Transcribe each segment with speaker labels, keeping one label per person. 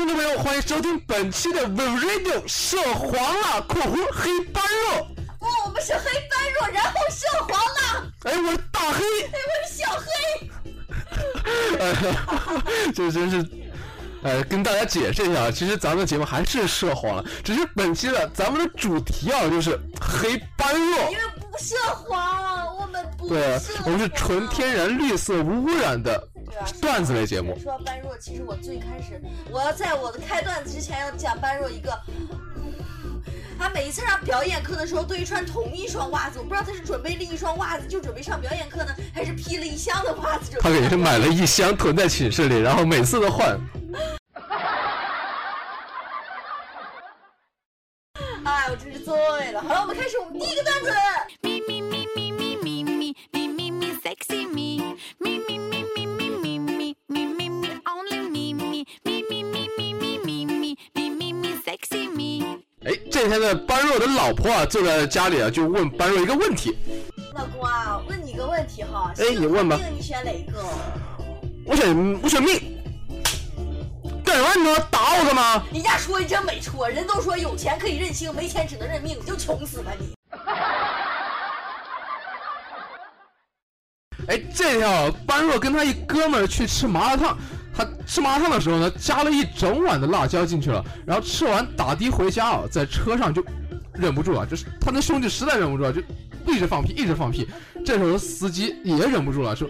Speaker 1: 听众朋友，欢迎收听本期的 We Radio 涉黄了（括弧黑般若
Speaker 2: 不，我们是黑般若，然后涉黄了。）。
Speaker 1: 哎，我是大黑，
Speaker 2: 哎，我是小黑。
Speaker 1: 哎，这真是，呃，跟大家解释一下，其实咱们的节目还是涉黄了，只是本期的咱们的主题啊，就是黑般若
Speaker 2: 因。为不涉黄，我们不
Speaker 1: 对，我们是纯天然、绿色、无污染的段子类节目。
Speaker 2: 说到般若，其实我最开始，我要在我的开段子之前要讲般若一个。他每一次上表演课的时候都会穿同一双袜子，我不知道他是准备了一双袜子就准备上表演课呢，还是披了一箱的袜子
Speaker 1: 他
Speaker 2: 上表演课。
Speaker 1: 给是买了一箱囤在寝室里，然后每次都换。
Speaker 2: 哎，我真是醉了。好了，我们开始我们第一个段子。
Speaker 1: 这天的般若的老婆啊，坐在家里啊，就问般若一个问题：
Speaker 2: 老公啊，问你个问题哈，
Speaker 1: 哎你问吧
Speaker 2: 命你选哪一个？
Speaker 1: 我选我选命。干什么？你他妈打我干嘛？
Speaker 2: 你家说的真没错，人都说有钱可以任性，没钱只能认命，你就穷死吧你！
Speaker 1: 哎，这天啊，般若跟他一哥们儿去吃麻辣烫，他吃麻辣烫的时候呢，加了一整碗的辣椒进去了，然后吃完打的回家啊，在车上就忍不住了，就是他那兄弟实在忍不住了，就一直放屁，一直放屁。这时候司机也忍不住了，说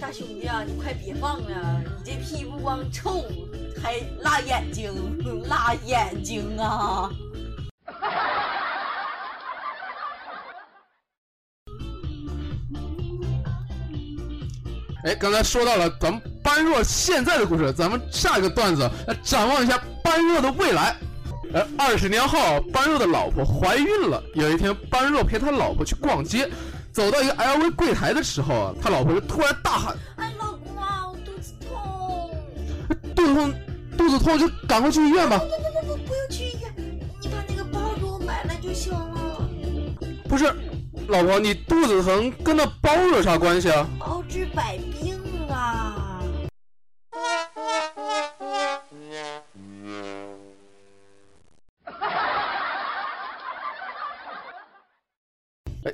Speaker 2: 大兄弟啊，你快别放了，你这屁不光臭，还辣眼睛，辣眼睛啊！
Speaker 1: 哎，刚才说到了咱们般若现在的故事，咱们下一个段子来展望一下般若的未来。而二十年后，般若的老婆怀孕了。有一天，般若陪他老婆去逛街，走到一个 LV 柜台的时候啊，他老婆就突然大喊
Speaker 2: 哎，老公啊，我肚子痛！：“
Speaker 1: 肚子痛，肚子痛就赶快去医院吧
Speaker 2: 不！”不不不，不用去医院，你把那个包给我买来就行了。
Speaker 1: 不是，老婆，你肚子疼跟那包有啥关系啊？
Speaker 2: 包治百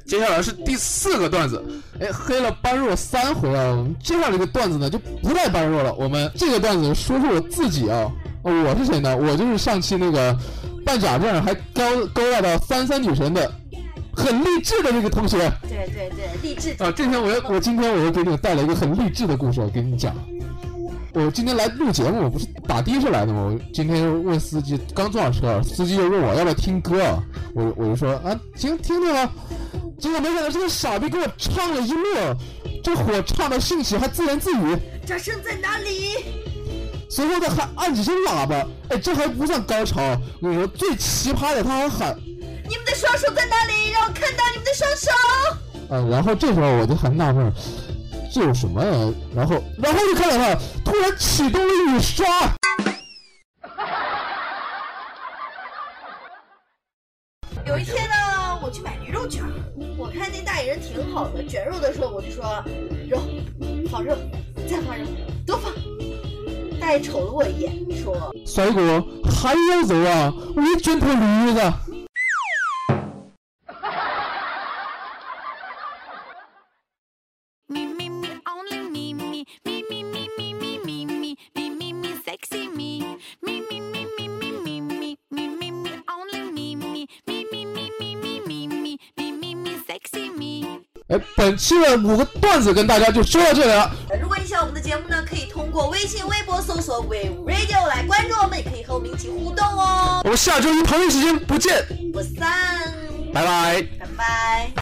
Speaker 1: 接下来是第四个段子，哎，黑了般若三回啊。我们接下来这个段子呢，就不带般若了。我们这个段子说说我自己啊，呃我是谁呢？我就是上期那个办假证还勾勾搭到三三女神的，很励志的那个同学
Speaker 2: 对对对，励志
Speaker 1: 啊。这天我要，我今天我又给你们带来一个很励志的故事，我给你讲。我今天来录节目，我不是打的士来的吗？我今天问司机，刚坐上车，司机就问我要不要听歌啊，我我就说啊，行，听听啊。结果没想到这个傻逼给我唱了一幕，这火唱的兴起，还自言自语，
Speaker 2: 掌声在哪里？
Speaker 1: 随后他还按几声喇叭，哎，这还不算高潮，我跟你说最奇葩的，他还喊，
Speaker 2: 你们的双手在哪里？让我看到你们的双手。
Speaker 1: 呃，然后这时候我就很纳闷儿，这有什么呀？然后，然后就看到他突然启动了雨刷，
Speaker 2: 有一天呢，我去买驴肉卷儿，我看那大爷人挺好的，卷肉的时候我就说肉，放肉，再放肉，多放。大爷瞅了我一眼，说
Speaker 1: 帅哥还要肉啊？我也卷头驴子。哎，本期的五个段子跟大家就说到这里了。
Speaker 2: 呃如果你喜欢我们的节目呢，可以通过微信、微博搜索 “We Radio” 来关注我们，也可以和我们一起互动哦。
Speaker 1: 我们下周一同一时间不见，
Speaker 2: 不散，
Speaker 1: 拜拜。
Speaker 2: 拜拜。